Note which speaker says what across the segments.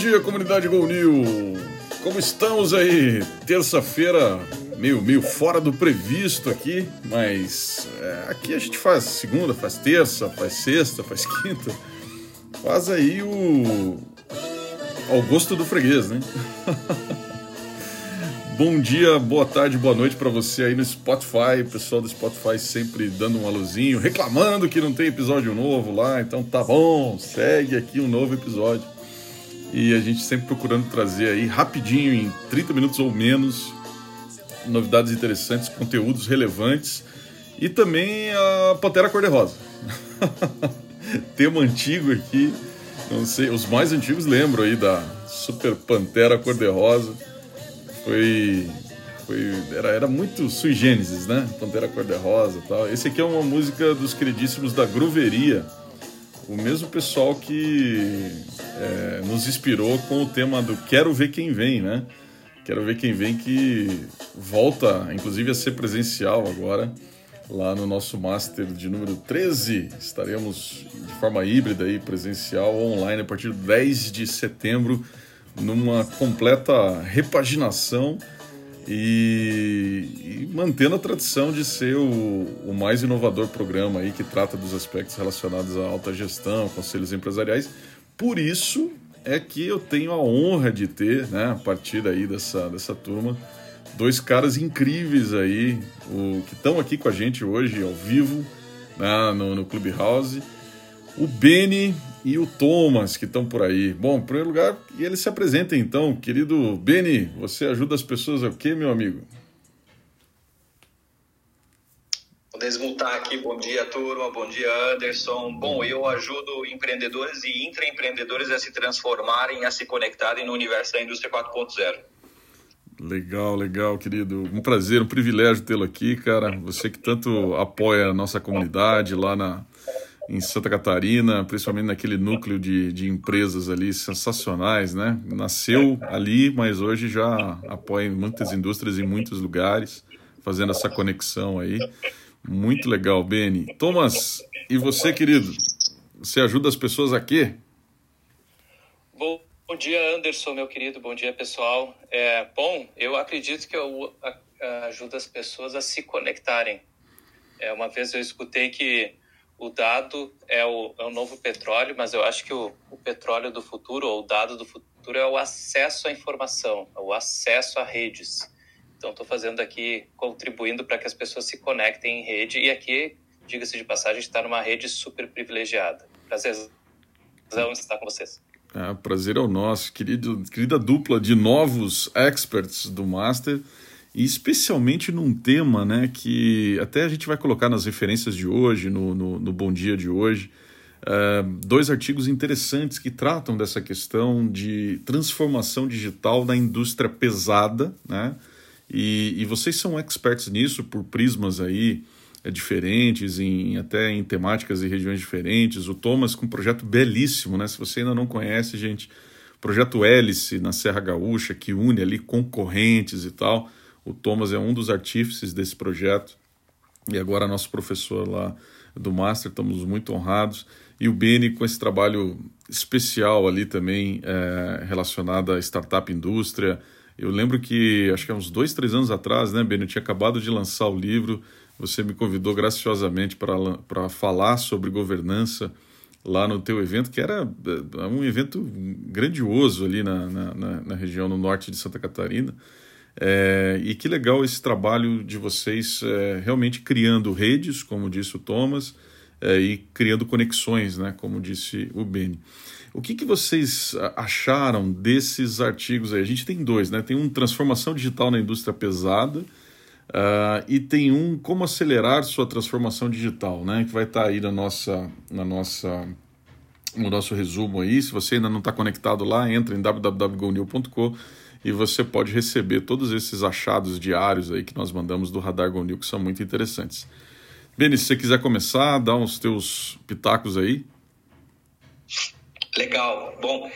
Speaker 1: dia, comunidade Gol New. Como estamos aí? Terça-feira, meio, meio fora do previsto aqui, mas é, aqui a gente faz segunda, faz terça, faz sexta, faz quinta. Faz aí o. ao gosto do freguês, né? Bom dia, boa tarde, boa noite para você aí no Spotify. O pessoal do Spotify sempre dando um aluzinho, reclamando que não tem episódio novo lá. Então tá bom, segue aqui um novo episódio. E a gente sempre procurando trazer aí rapidinho, em 30 minutos ou menos, novidades interessantes, conteúdos relevantes e também a Pantera Cor-de-Rosa. Tema antigo aqui, não sei, os mais antigos lembram aí da Super Pantera Cor-de-Rosa foi. era, era muito sui generis, né? Pantera Cor-de-Rosa e tal. Esse aqui é uma música dos queridíssimos da Groveria, o mesmo pessoal que é, nos inspirou com o tema do Quero Ver Quem Vem, né? Quero Ver Quem Vem que volta, inclusive, a ser presencial agora, lá no nosso Master de número 13. Estaremos de forma híbrida aí, presencial, online, a partir do 10 de setembro numa completa repaginação e, e, mantendo a tradição de ser o, o, mais inovador programa aí que trata dos aspectos relacionados à alta gestão, conselhos empresariais. Por isso é que eu tenho a honra de ter, né, a partir aí dessa, dessa turma, dois caras incríveis aí, o, que estão aqui com a gente hoje ao vivo né, no, no Clubhouse. O Beni e o Thomas, que estão por aí. Bom, em primeiro lugar, e eles se apresentem então. Querido Beni, você ajuda as pessoas a quê, meu amigo?
Speaker 2: Vou desmutar aqui. Bom dia, turma. Bom dia, Anderson. Bom, eu ajudo empreendedores e intraempreendedores a se transformarem, a se conectarem no universo da indústria 4.0.
Speaker 1: Legal, legal, querido. Um prazer, um privilégio tê-lo aqui, cara. Você que tanto apoia a nossa comunidade lá na, em Santa Catarina, principalmente naquele núcleo de, de empresas ali sensacionais, né? Nasceu ali, mas hoje já apoia muitas indústrias em muitos lugares, fazendo essa conexão aí. Muito legal, Beni. Thomas, e você, querido? Você ajuda as pessoas a quê?
Speaker 3: Bom, bom dia, Anderson, meu querido. Bom dia, pessoal. É, bom, eu acredito que eu ajudo as pessoas a se conectarem. É, uma vez eu escutei que o dado é o, é o novo petróleo, mas eu acho que o, o petróleo do futuro, ou o dado do futuro, é o acesso à informação, é o acesso a redes. Então, estou fazendo aqui, contribuindo para que as pessoas se conectem em rede. E aqui, diga-se de passagem, está numa rede super privilegiada. Prazerzão estar com vocês.
Speaker 1: É, prazer é o nosso, querido, querida dupla de novos experts do Master e especialmente num tema né, que até a gente vai colocar nas referências de hoje, no, no, no Bom Dia de hoje, uh, dois artigos interessantes que tratam dessa questão de transformação digital da indústria pesada, né? E, e vocês são experts nisso por prismas aí é, diferentes, em, até em temáticas e regiões diferentes. O Thomas com um projeto belíssimo, né? Se você ainda não conhece, gente, projeto Hélice na Serra Gaúcha, que une ali concorrentes e tal. O Thomas é um dos artífices desse projeto e agora nosso professor lá do Master, estamos muito honrados. E o Beni com esse trabalho especial ali também é, relacionado à startup indústria. Eu lembro que, acho que há uns dois, três anos atrás, né, Beni, eu tinha acabado de lançar o livro, você me convidou graciosamente para falar sobre governança lá no teu evento, que era é, um evento grandioso ali na, na, na região no norte de Santa Catarina. É, e que legal esse trabalho de vocês é, realmente criando redes, como disse o Thomas, é, e criando conexões, né, como disse o Beni. O que, que vocês acharam desses artigos aí? A gente tem dois, né? Tem um Transformação Digital na Indústria Pesada uh, e tem um Como Acelerar Sua Transformação Digital, né? Que vai estar tá aí na nossa, na nossa, no nosso resumo aí. Se você ainda não está conectado lá, entra em www.gonil.com e você pode receber todos esses achados diários aí que nós mandamos do Radar Gonil, que são muito interessantes. Beni, se você quiser começar, dá uns teus pitacos aí.
Speaker 2: Legal. Bom,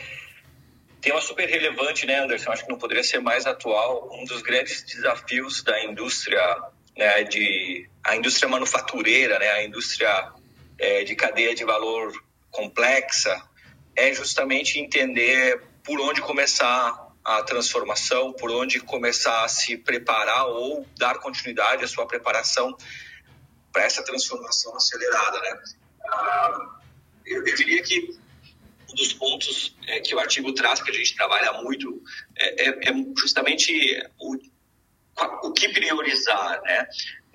Speaker 2: tema super relevante, né, Anderson? Acho que não poderia ser mais atual. Um dos grandes desafios da indústria, né, de a indústria manufatureira, né, a indústria é, de cadeia de valor complexa, é justamente entender por onde começar a transformação, por onde começar a se preparar ou dar continuidade à sua preparação para essa transformação acelerada, né? Ah, eu, diria que um dos pontos é, que o artigo traz, que a gente trabalha muito, é, é, é justamente o, o que priorizar, né?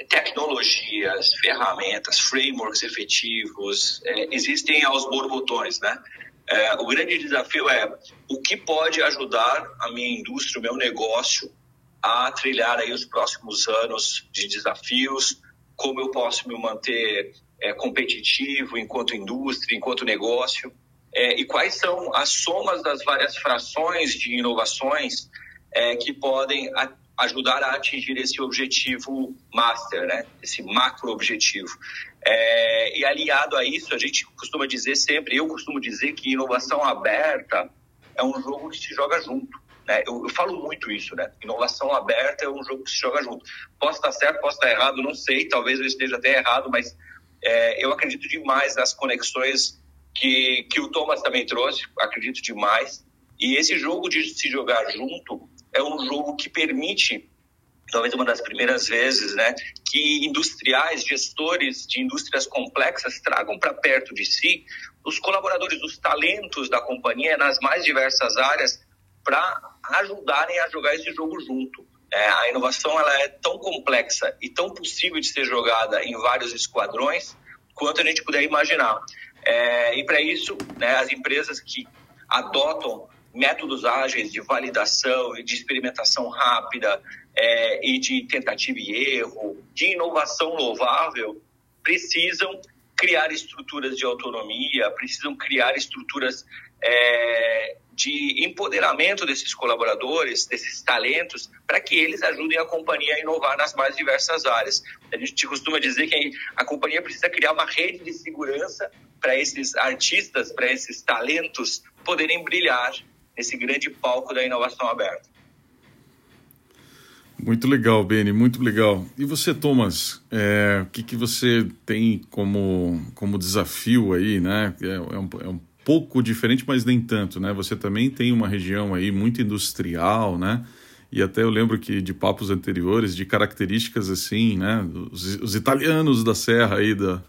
Speaker 2: Tecnologias, ferramentas, frameworks efetivos, é, existem aos borbotões, né? É, o grande desafio é o que pode ajudar a minha indústria, o meu negócio a trilhar aí os próximos anos de desafios, como eu posso me manter é, competitivo enquanto indústria, enquanto negócio, é, e quais são as somas das várias frações de inovações é, que podem a, ajudar a atingir esse objetivo master, né? esse macro objetivo. É, e aliado a isso, a gente costuma dizer sempre, eu costumo dizer que inovação aberta é um jogo que se joga junto. Né? Eu, eu, falo muito isso, né? Inovação aberta é um jogo que se joga junto. Posso estar certo, posso estar errado, não sei, talvez eu esteja até errado, mas é, eu acredito demais nas conexões que, que o Thomas também trouxe, acredito demais. E esse jogo de se jogar junto é um jogo que permite talvez uma das primeiras vezes, né, que industriais, gestores de indústrias complexas tragam para perto de si os colaboradores, os talentos da companhia nas mais diversas áreas para ajudarem a jogar esse jogo junto. É, a inovação ela é tão complexa e tão possível de ser jogada em vários esquadrões quanto a gente puder imaginar. É, e para isso, né, as empresas que adotam métodos ágeis de validação e de experimentação rápida é, e de tentativa e erro, de inovação louvável, precisam criar estruturas de autonomia, precisam criar estruturas é, de empoderamento desses colaboradores, desses talentos, para que eles ajudem a companhia a inovar nas mais diversas áreas. A gente costuma dizer que a companhia precisa criar uma rede de segurança para esses artistas, para esses talentos poderem brilhar nesse grande palco da inovação aberta.
Speaker 1: Muito legal, Beni, muito legal. E você, Thomas, é, o que, que você tem como, como desafio aí, né? É, é, um, é um pouco diferente, mas nem tanto, né? Você também tem uma região aí muito industrial, né? E até eu lembro que de papos anteriores, de características assim, né? Os, os italianos da serra aí, da,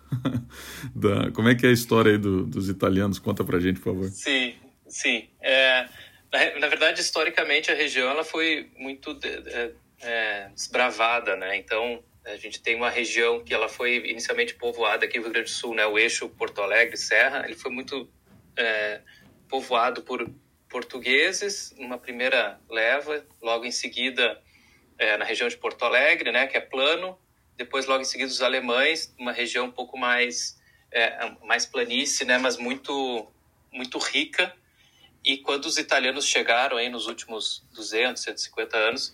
Speaker 1: da... Como é que é a história aí do, dos italianos? Conta pra gente, por favor.
Speaker 3: Sim, sim. É, na, na, verdade, historicamente, a região ela foi muito... É, é, desbravada, né? Então a gente tem uma região que ela foi inicialmente povoada aqui no Rio Grande do Sul, né? O eixo Porto Alegre Serra, ele foi muito é, povoado por portugueses, numa primeira leva, logo em seguida é, na região de Porto Alegre, né? Que é plano. Depois logo em seguida os alemães, uma região um pouco mais é, mais planície, né? Mas muito muito rica. E quando os italianos chegaram aí nos últimos 200, 150 anos,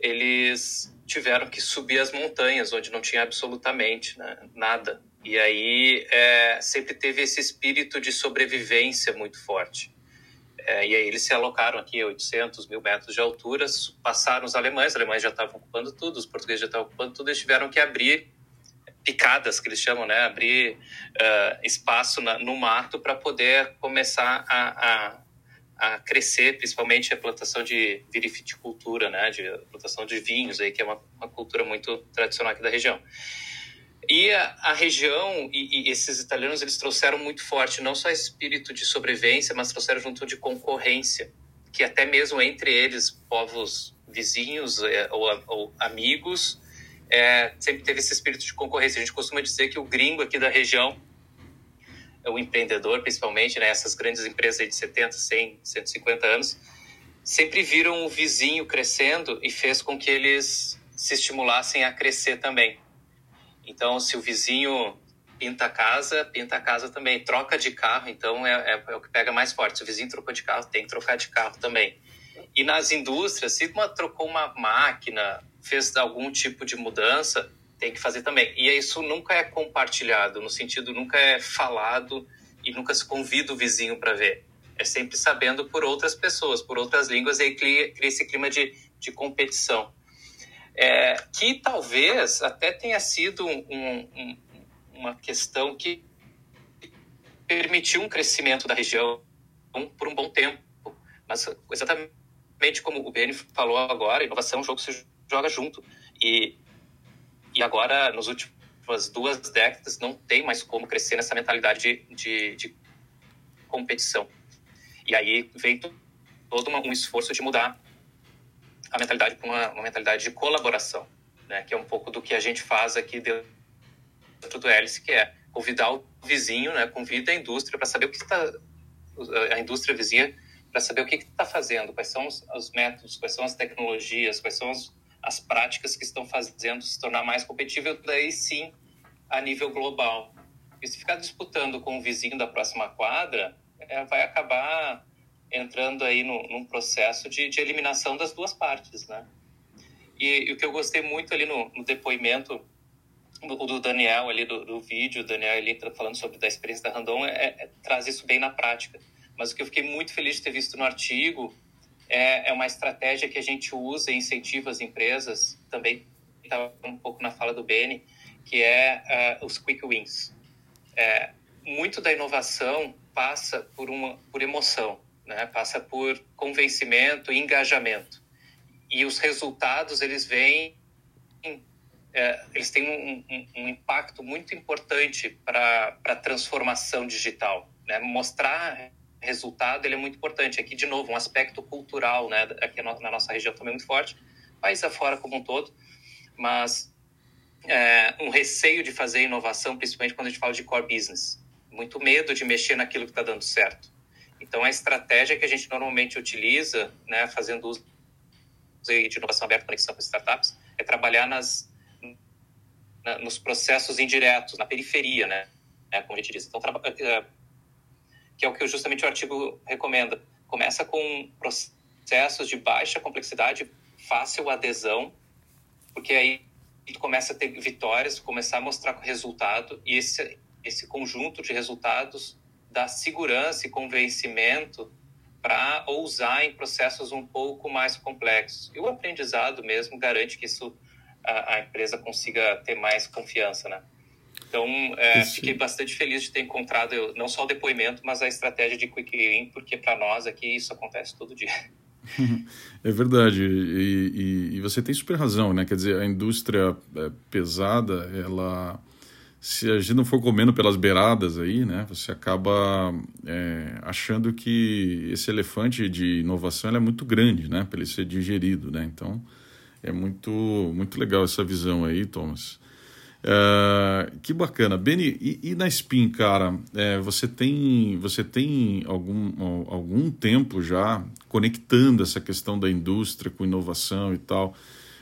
Speaker 3: eles tiveram que subir as montanhas, onde não tinha absolutamente né, nada. E aí é, sempre teve esse espírito de sobrevivência muito forte. É, e aí eles se alocaram aqui a 800 mil metros de altura, passaram os alemães, os alemães já estavam ocupando tudo, os portugueses já estavam ocupando tudo, eles tiveram que abrir picadas, que eles chamam, né? abrir uh, espaço na, no mato para poder começar a, a a crescer, principalmente a plantação de viticultura, né, de plantação de vinhos aí que é uma, uma cultura muito tradicional aqui da região. E a, a região e, e, esses italianos eles trouxeram muito forte não só espírito de sobrevivência, mas trouxeram junto de concorrência, que até mesmo entre eles povos vizinhos é, ou, ou, amigos é, sempre teve esse espírito de concorrência. A gente costuma dizer que o gringo aqui da região o empreendedor, principalmente, né, essas grandes empresas de 70, 100, 150 anos, sempre viram o vizinho crescendo e fez com que eles se estimulassem a crescer também. Então, se o vizinho pinta a casa, pinta a casa também. Troca de carro, então, é, é, é, o que pega mais forte. Se o vizinho trocou de carro, tem que trocar de carro também. E nas indústrias, se uma trocou uma máquina, fez algum tipo de mudança, tem que fazer também. E isso nunca é compartilhado, no sentido nunca é falado e nunca se convida o vizinho para ver. É sempre sabendo por outras pessoas, por outras línguas, e aí cria, cria esse clima de, de competição. É, que talvez até tenha sido um, um, uma questão que permitiu um crescimento da região por um bom tempo. Mas exatamente como o Beni falou agora, inovação é um jogo que se joga junto. E, e agora, nos últimas duas décadas, não tem mais como crescer nessa mentalidade de, de, de competição. E aí vem todo um esforço de mudar a mentalidade para uma, uma, mentalidade de colaboração, né? que é um pouco do que a gente faz aqui dentro do Hélice, que é convidar o vizinho, né? convida a indústria para saber o que está a indústria vizinha para saber o que está fazendo, quais são os, os, métodos, quais são as tecnologias, quais são as, as práticas que estão fazendo se tornar mais competitivo, daí sim a nível global. E se ficar disputando com o vizinho da próxima quadra, é, vai acabar entrando aí no, num processo de, de, eliminação das duas partes, né? E, e, o que eu gostei muito ali no, no depoimento do, do, Daniel ali do, do vídeo, o Daniel ali falando sobre da experiência da Randon, é, é, traz isso bem na prática. Mas o que eu fiquei muito feliz de ter visto no artigo é, é uma estratégia que a gente usa e incentiva as empresas, também estava um pouco na fala do Beni, que é uh, os quick wins. É, muito da inovação passa por uma por emoção, né? Passa por convencimento e engajamento. E os resultados eles vêm é, eles têm um, um, um, impacto muito importante para a transformação digital. Né? Mostrar resultado ele é muito importante. Aqui, de novo, um aspecto cultural, né? aqui na nossa região também é muito forte, país afora como um todo, mas é, um receio de fazer inovação, principalmente quando a gente fala de core business. Muito medo de mexer naquilo que está dando certo. Então, a estratégia que a gente normalmente utiliza, né, fazendo uso de inovação aberta, conexão com startups, é trabalhar nas, na, nos processos indiretos, na periferia, né? É, como a gente diz. Então, é, que é o que justamente o artigo recomenda. Começa com processos de baixa complexidade, fácil adesão, porque aí tu começa a ter vitórias, começar a mostrar resultado, e esse, esse conjunto de resultados dá segurança e convencimento para ousar em processos um pouco mais complexos. E o aprendizado mesmo garante que isso a, a empresa consiga ter mais confiança, né? Então, é, fiquei bastante feliz de ter encontrado não só o depoimento, mas a estratégia de Quick Win, porque para nós aqui isso acontece todo dia.
Speaker 1: É verdade, e, e, e, você tem super razão, né? Quer dizer, a indústria é, pesada, ela, se a gente não for comendo pelas beiradas aí, né? Você acaba é, achando que esse elefante de inovação é muito grande, né? Para ele ser digerido, né? Então, é muito, muito legal essa visão aí, Thomas. Uh, que bacana. Beni, e, e, na Spin, cara, é, você tem, você tem algum, algum tempo já conectando essa questão da indústria com inovação e tal.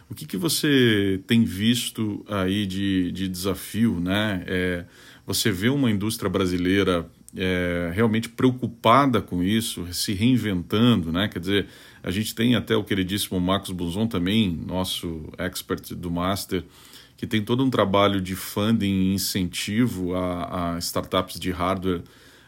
Speaker 1: O que, que você tem visto aí de, de desafio, né? É, você vê uma indústria brasileira é, realmente preocupada com isso, se reinventando, né? Quer dizer, a gente tem até o queridíssimo Marcos Buzon também, nosso expert do Master, que tem todo um trabalho de funding e incentivo a, a startups de hardware.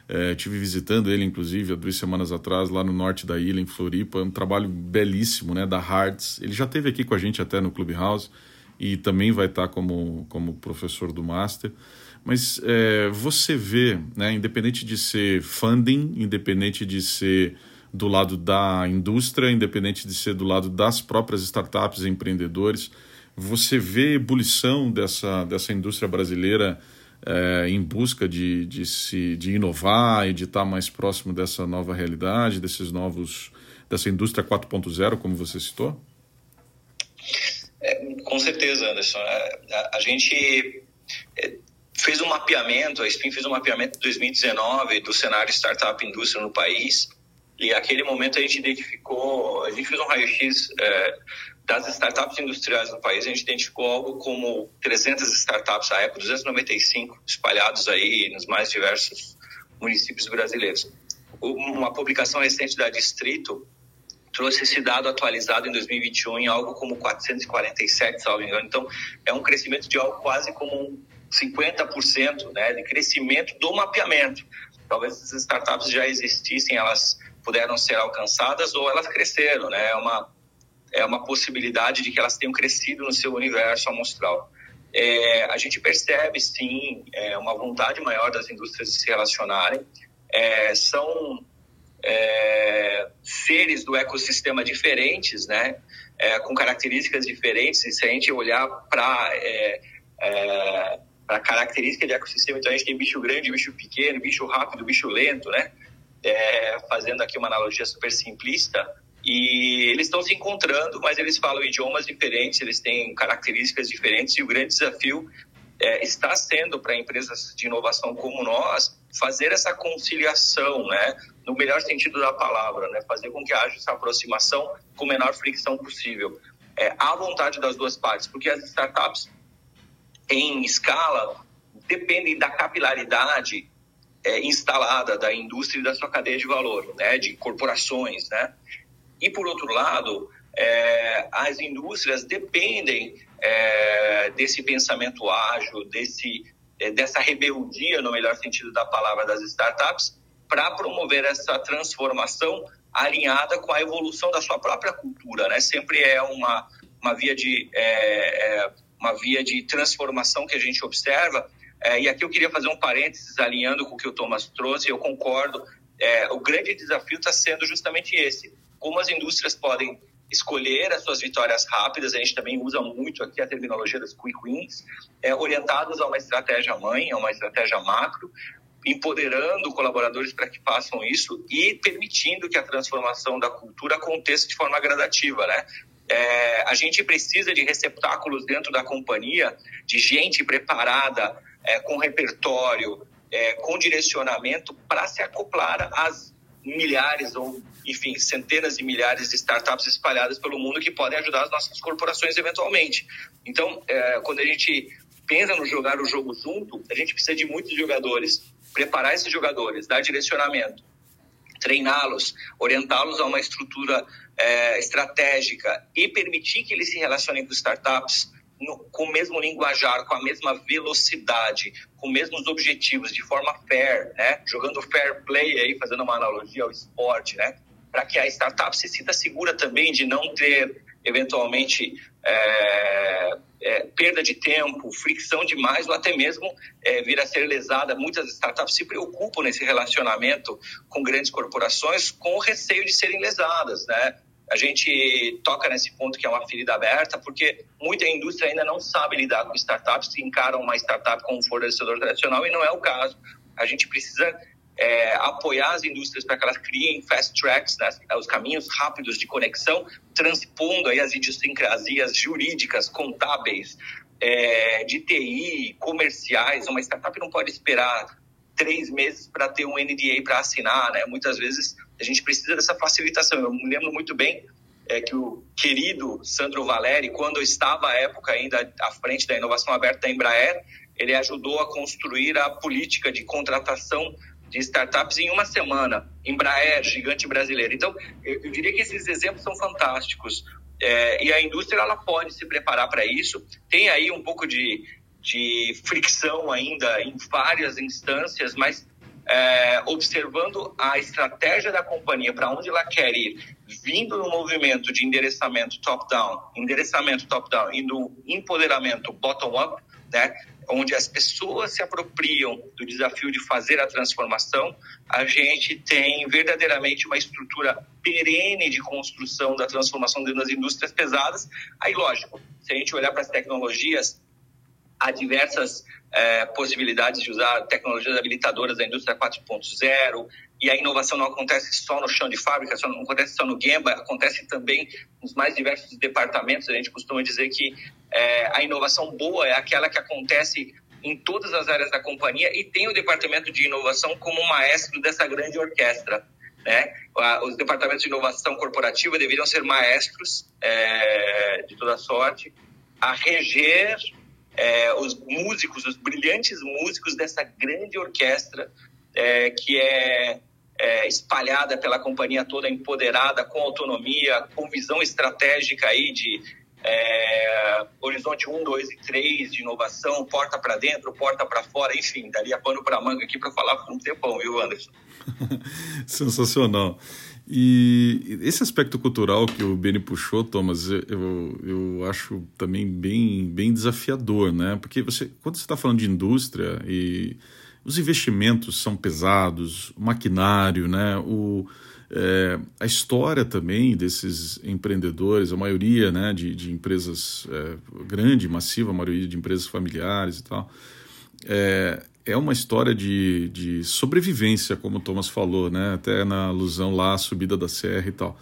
Speaker 1: É, tive visitando ele, inclusive, há duas semanas atrás, lá no norte da ilha, em Floripa. Um trabalho belíssimo, né, da Hards. Ele já esteve aqui com a gente até no Clubhouse e também vai estar como, como professor do Master. Mas é, você vê, né, independente de ser funding, independente de ser do lado da indústria, independente de ser do lado das próprias startups e empreendedores, você vê ebulição dessa, dessa indústria brasileira é, em busca de, de, se, de inovar e de estar mais próximo dessa nova realidade, desses novos, dessa indústria 4.0, como você citou?
Speaker 2: É, com certeza, Anderson. A, a, a gente é, fez um mapeamento, a Spin fez um mapeamento em 2019 do cenário startup indústria no país e naquele momento a gente identificou, a gente fez um raio-x é, das startups industriais no país, a gente identificou algo como 300 startups à época, 295 espalhados aí nos mais diversos municípios brasileiros. Uma publicação recente da Distrito trouxe esse dado atualizado em 2021 em algo como 447, salvo engano. Então, é um crescimento de algo quase como 50% né, de crescimento do mapeamento. Talvez essas startups já existissem, elas puderam ser alcançadas ou elas cresceram, né? É uma, é uma possibilidade de que elas tenham crescido no seu universo amostral. É, a gente percebe, sim, é, uma vontade maior das indústrias de se relacionarem. É, são é, seres do ecossistema diferentes, né? É, com características diferentes. E se a gente olhar para é, a característica de ecossistema, então a gente tem bicho grande, bicho pequeno, bicho rápido, bicho lento, né? Fazendo aqui uma analogia super simplista. E eles estão se encontrando, mas eles falam idiomas diferentes, eles têm características diferentes. E o grande desafio é, está sendo para empresas de inovação como nós fazer essa conciliação, né, no melhor sentido da palavra, né, fazer com que haja essa aproximação com a menor fricção possível. É, à vontade das duas partes, porque as startups em escala dependem da capilaridade é, instalada da indústria e da sua cadeia de valor, né, de corporações, né. E por outro lado, é, as indústrias dependem é, desse pensamento ágil, desse, é, dessa rebeldia, no melhor sentido da palavra, das startups, para promover essa transformação alinhada com a evolução da sua própria cultura. Né? Sempre é uma, uma, via de, é, é, uma via de transformação que a gente observa. É, e aqui eu queria fazer um parênteses alinhando com o que o Thomas trouxe, eu concordo. o grande desafio está sendo justamente esse: como as indústrias podem escolher as suas vitórias rápidas, a gente também usa muito aqui a terminologia das quick wins, é, orientadas a uma estratégia mãe, a uma estratégia macro, empoderando colaboradores para que façam isso e permitindo que a transformação da cultura aconteça de forma gradativa, né? É, a gente precisa de receptáculos dentro da companhia, de gente preparada, é, com repertório, é, com direcionamento para se acoplar às milhares ou enfim, centenas de milhares de startups espalhadas pelo mundo que podem ajudar as nossas corporações eventualmente. Então, é, quando a gente pensa no jogar o jogo junto, a gente precisa de muitos jogadores. Preparar esses jogadores, dar direcionamento, treiná-los, orientá-los a uma estrutura é, estratégica e permitir que eles se relacionem com startups no, com o mesmo linguajar, com a mesma velocidade, com os mesmos objetivos, de forma fair, né? Jogando fair play aí, fazendo uma analogia ao esporte, né? para que a startup se sinta segura também de não ter, eventualmente, é, é, perda de tempo, fricção demais ou até mesmo é, vir a ser lesada. Muitas startups se preocupam nesse relacionamento com grandes corporações com o receio de serem lesadas, né? A gente toca nesse ponto que é uma ferida aberta, porque muita indústria ainda não sabe lidar com startups, se encaram uma startup como um fornecedor tradicional e não é o caso. A gente precisa é, apoiar as indústrias para que elas criem fast tracks, né, os caminhos rápidos de conexão, transpondo aí as idiosincrasias jurídicas, contábeis, é, de TI, comerciais. Uma startup não pode esperar três meses para ter um NDA para assinar, né? Muitas vezes a gente precisa dessa facilitação. Eu me lembro muito bem é, que o querido Sandro Valeri, quando estava à época ainda à frente da inovação aberta da Embraer, ele ajudou a construir a política de contratação de startups em uma semana. Embraer, gigante brasileiro. Então, eu, eu diria que esses exemplos são fantásticos. É, e a indústria ela pode se preparar para isso. Tem aí um pouco de, de fricção ainda em várias instâncias, mas é, observando a estratégia da companhia, para onde ela quer ir, vindo no movimento de endereçamento top-down, endereçamento top-down e no empoderamento bottom-up, né? onde as pessoas se apropriam do desafio de fazer a transformação, a gente tem verdadeiramente uma estrutura perene de construção da transformação dentro das indústrias pesadas. Aí, lógico, se a gente olhar para as tecnologias, há diversas é, possibilidades de usar tecnologias habilitadoras da indústria 4.0, e a inovação não acontece só no chão de fábrica, só não acontece só no Gemba, acontece também nos mais diversos departamentos. A gente costuma dizer que é, a inovação boa é aquela que acontece em todas as áreas da companhia e tem o departamento de inovação como maestro dessa grande orquestra. Né? Os departamentos de inovação corporativa deveriam ser maestros é, de toda sorte a reger é, os músicos, os brilhantes músicos dessa grande orquestra é, que é, é, espalhada pela companhia toda, empoderada, com autonomia, com visão estratégica aí de é, horizonte 1, 2 e 3 de inovação, porta para dentro, porta para fora, enfim, daria pano para manga aqui para falar por um tempão, viu, Anderson?
Speaker 1: Sensacional. E esse aspecto cultural que o Beni puxou, Thomas, eu, eu acho também bem, bem desafiador, né? Porque você, quando você está falando de indústria e os investimentos são pesados, o maquinário, né? O, é, a história também desses empreendedores, a maioria né, de, de empresas é, grande, massiva, a maioria de empresas familiares e tal, é, é uma história de, de sobrevivência, como o Thomas falou, né? até na alusão lá, a subida da serra e tal.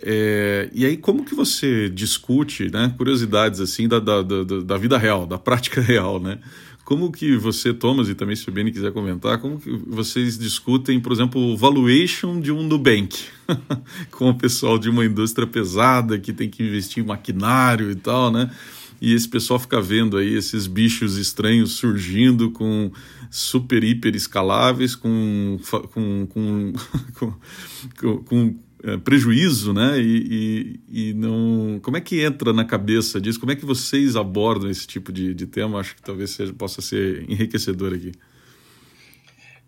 Speaker 1: É, e aí, como que você discute né, curiosidades assim da, da, da, da vida real, da prática real, né? Como que você, Thomas, e também se o Beni quiser comentar, como que vocês discutem, por exemplo, o valuation de um Nubank, com o pessoal de uma indústria pesada que tem que investir em maquinário e tal, né? E esse pessoal fica vendo aí esses bichos estranhos surgindo com super hiper escaláveis, com, com, com, com, com é, prejuízo, né? E, e, e, não. Como é que entra na cabeça disso? Como é que vocês abordam esse tipo de, de tema? Acho que talvez seja, possa ser enriquecedor aqui.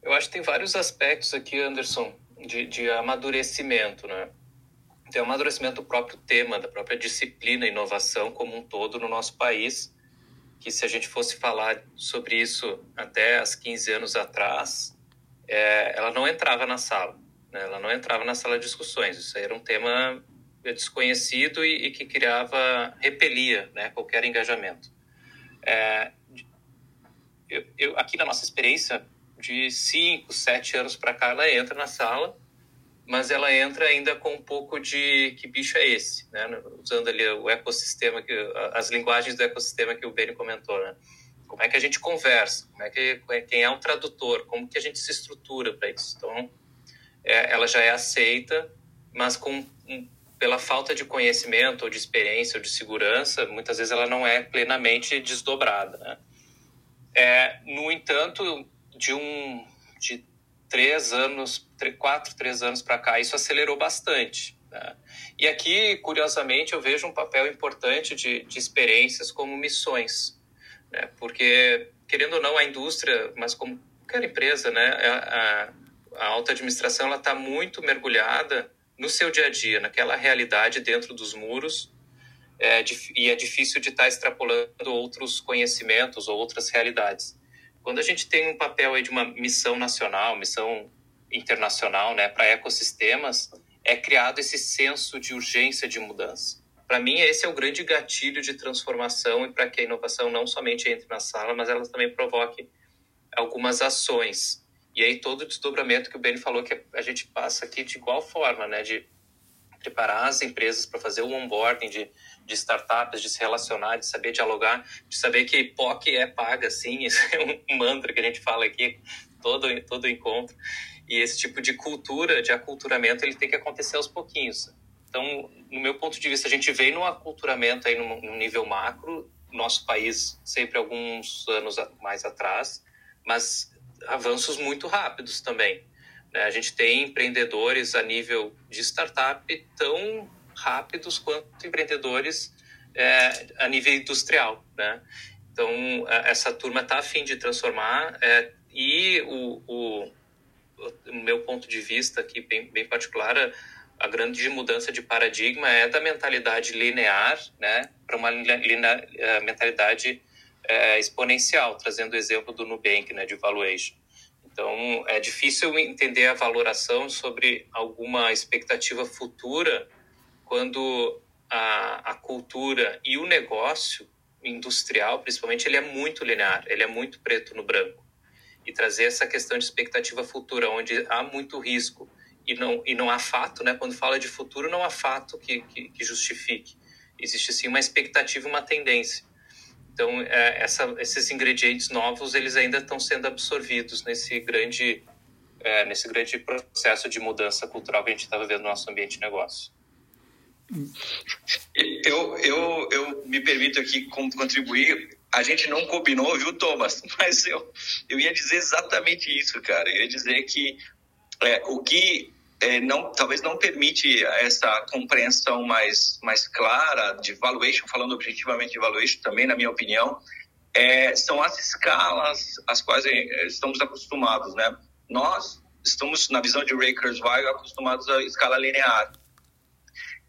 Speaker 3: Eu acho que tem vários aspectos aqui, Anderson, de, de amadurecimento, né? Tem o amadurecimento do próprio tema, da própria disciplina, inovação como um todo no nosso país, que se a gente fosse falar sobre isso até as 15 anos atrás, é, ela não entrava na sala né? Ela não entrava na sala de discussões. Isso era um tema desconhecido e, e que criava, repelia né, qualquer engajamento. É, eu, eu, aqui na nossa experiência, de cinco, sete anos para cá, ela entra na sala, mas ela entra ainda com um pouco de que bicho é esse, né? usando ali o ecossistema, que, as linguagens do ecossistema que o Benny comentou. Né? Como é que a gente conversa? Como é que, quem é um tradutor? Como que a gente se estrutura para isso? Então, é, ela já é aceita, mas com pela falta de conhecimento ou de experiência ou de segurança, muitas vezes ela não é plenamente desdobrada. Né? É, no entanto, de um de três anos, quatro, três anos para cá, isso acelerou bastante. Né? E aqui, curiosamente, eu vejo um papel importante de, de experiências como missões, né? porque querendo ou não a indústria, mas como qualquer empresa, né, a, a alta administração está muito mergulhada no seu dia a dia, naquela realidade dentro dos muros, é, e é difícil de estar tá extrapolando outros conhecimentos ou outras realidades. Quando a gente tem um papel de uma missão nacional, missão internacional, né, para ecossistemas, é criado esse senso de urgência de mudança. Para mim, esse é o grande gatilho de transformação e para que a inovação não somente entre na sala, mas ela também provoque algumas ações. E aí todo o desdobramento que o Benny falou que a gente passa aqui de igual forma, né? De preparar as empresas para fazer o onboarding de, de startups, de se relacionar, de saber dialogar, de saber que POC é paga, sim, isso é um mantra que a gente fala aqui todo, todo encontro. E esse tipo de cultura, de aculturamento, ele tem que acontecer aos pouquinhos. Então, no meu ponto de vista, a gente vem num aculturamento aí no, no nível macro, nosso país sempre alguns anos mais atrás, mas avanços muito rápidos também. Né? A gente tem empreendedores a nível de startup tão rápidos quanto empreendedores é, a nível industrial. Né? Então, essa turma está a fim de transformar é, e o, o, o, meu ponto de vista aqui, bem, bem particular, a, a grande mudança de paradigma é da mentalidade linear né, para uma linear, é, mentalidade é, exponencial, trazendo o exemplo do Nubank, né, de valuation. Então, é difícil entender a valoração sobre alguma expectativa futura quando a, a cultura e o negócio industrial, principalmente, ele é muito linear, ele é muito preto no branco. E trazer essa questão de expectativa futura, onde há muito risco e não, e não há fato, né? quando fala de futuro, não há fato que, que, que justifique. Existe sim uma expectativa, uma tendência. Então, é, essa, esses ingredientes novos, eles ainda estão sendo absorvidos nesse grande, é, nesse grande processo de mudança cultural que a gente está vivendo no nosso ambiente de negócio.
Speaker 2: Eu, eu, eu me permito aqui contribuir. A gente não combinou, viu, Thomas? Mas eu, eu ia dizer exatamente isso, cara. Eu ia dizer que é, o que é, não, talvez não permite essa compreensão mais, mais clara de valuation, falando objetivamente de valuation também, na minha opinião, é, são as escalas às quais é, estamos acostumados, né? Nós estamos, na visão de Ray Kurzweil, acostumados à escala linear.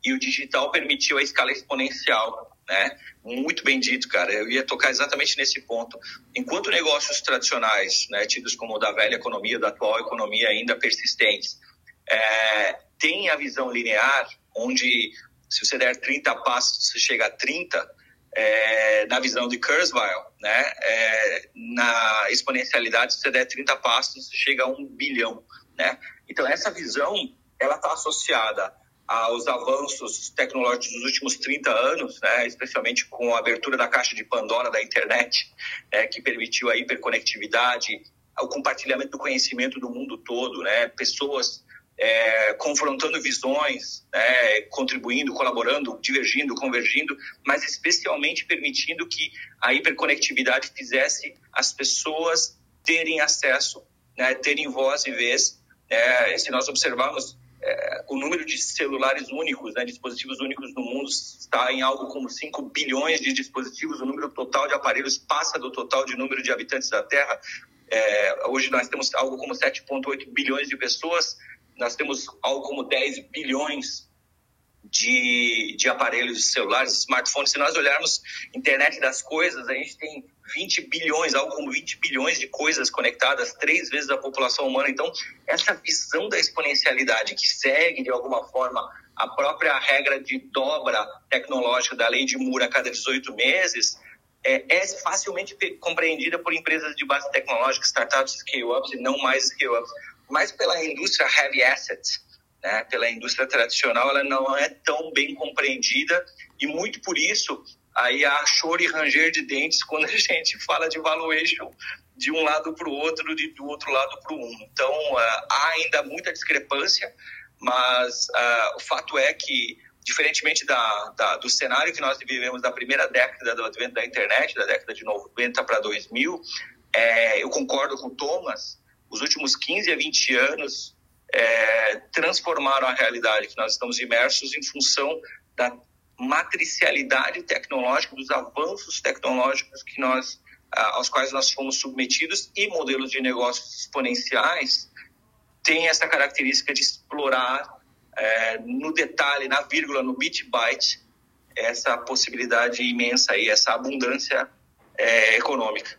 Speaker 2: E o digital permitiu a escala exponencial. Né? Muito bem dito, cara. Eu ia tocar exatamente nesse ponto. Enquanto negócios tradicionais, né, tidos como da velha economia, da atual economia ainda persistentes, é, têm a visão linear, onde se você der 30 passos, você chega a 30, é, na visão de Kurzweil, né? É, na exponencialidade, se você der 30 passos, você chega a um bilhão, né? Então, essa visão, ela está associada aos avanços tecnológicos dos últimos 30 anos, né, especialmente com a abertura da caixa de Pandora da internet, é, que permitiu a hiperconectividade, o compartilhamento do conhecimento do mundo todo, né, pessoas é, confrontando visões, né, contribuindo, colaborando, divergindo, convergindo, mas especialmente permitindo que a hiperconectividade fizesse as pessoas terem acesso, né, terem voz e vez. Né, se nós observarmos é, o número de celulares únicos, né, dispositivos únicos no mundo está em algo como 5 bilhões de dispositivos, o número total de aparelhos passa do total de número de habitantes da Terra. É, hoje nós temos algo como 7,8 bilhões de pessoas, nós temos algo como 10 bilhões de, de aparelhos celulares, smartphones. Se nós olharmos internet das coisas, a gente tem 20 bilhões, algo como 20 bilhões de coisas conectadas, três vezes a população humana. Então, essa visão da exponencialidade que segue, de alguma forma, a própria regra de dobra tecnológica da lei de Moore a cada 18 meses, é, é facilmente compreendida por empresas de base tecnológica, startups, scale-ups e não mais scale-ups, mas pela indústria heavy assets, né, pela indústria tradicional, ela não é tão bem compreendida e muito por isso aí há choro e ranger de dentes quando a gente fala de valuation de um lado para o outro, de, do outro lado para o um. Então, uh, há ainda muita discrepância, mas uh, o fato é que, diferentemente da, da, do cenário que nós vivemos da primeira década do advento da internet, da década de 90 para 2000, é, eu concordo com o Thomas, os últimos 15 a 20 anos é, transformaram a realidade que nós estamos imersos em função da matricialidade tecnológica, dos avanços tecnológicos que nós, aos quais nós fomos submetidos e modelos de negócios exponenciais têm essa característica de explorar é, no detalhe, na vírgula, no bit byte, essa possibilidade imensa e essa abundância é, econômica.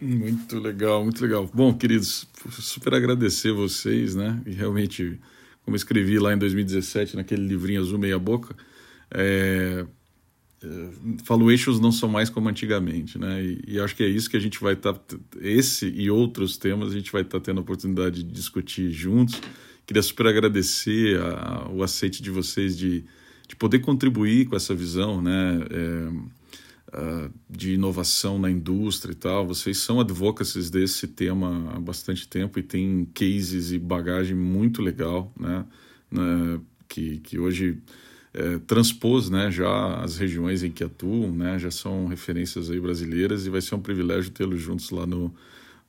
Speaker 1: Muito legal, muito legal. Bom, queridos, super agradecer vocês, né? E realmente, como escrevi lá em 2017, naquele livrinho azul meia boca, é, é, valuations não são mais como antigamente, né? E, e acho que é isso que a gente vai estar, tá, esse e outros temas, a gente vai estar tá tendo a oportunidade de discutir juntos. Queria super agradecer a, o aceite de vocês de, de poder contribuir com essa visão, né? É, uh, de inovação na indústria e tal. Vocês são advocacies desse tema há bastante tempo e tem cases e bagagem muito legal, né? né que, que hoje é, transpôs né, já as regiões em que atuam, né, já são referências aí brasileiras e vai ser um privilégio tê-los juntos lá no,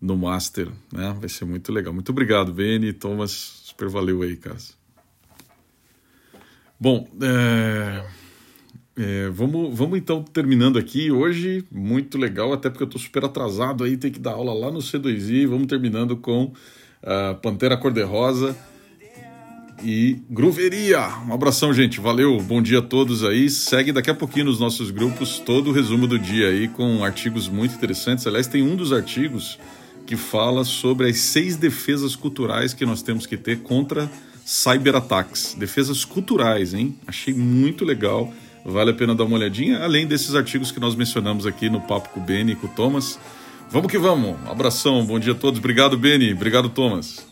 Speaker 1: no Master, né? Vai ser muito legal. Muito obrigado, Beni, Thomas, super valeu aí, cara. Bom, é... É, vamos, vamos então terminando aqui hoje, muito legal, até porque eu estou super atrasado aí, tem que dar aula lá no C2I. Vamos terminando com a Pantera Cor-de-Rosa e Gruveria. Um abração, gente, valeu, bom dia a todos aí. Segue daqui a pouquinho nos nossos grupos todo o resumo do dia aí com artigos muito interessantes. Aliás, tem um dos artigos que fala sobre as seis defesas culturais que nós temos que ter contra cyberataques. Defesas culturais, hein? Achei muito legal Vale a pena dar uma olhadinha, além desses artigos que nós mencionamos aqui no Papo com o Beni e com o Thomas. Vamos que vamos. Um abração, bom dia a todos. Obrigado, Beni. Obrigado, Thomas.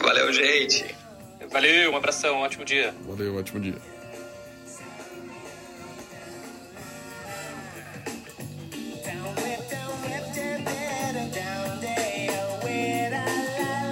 Speaker 2: Valeu, gente.
Speaker 3: Valeu, um abração, um ótimo dia.
Speaker 1: Valeu, ótimo dia.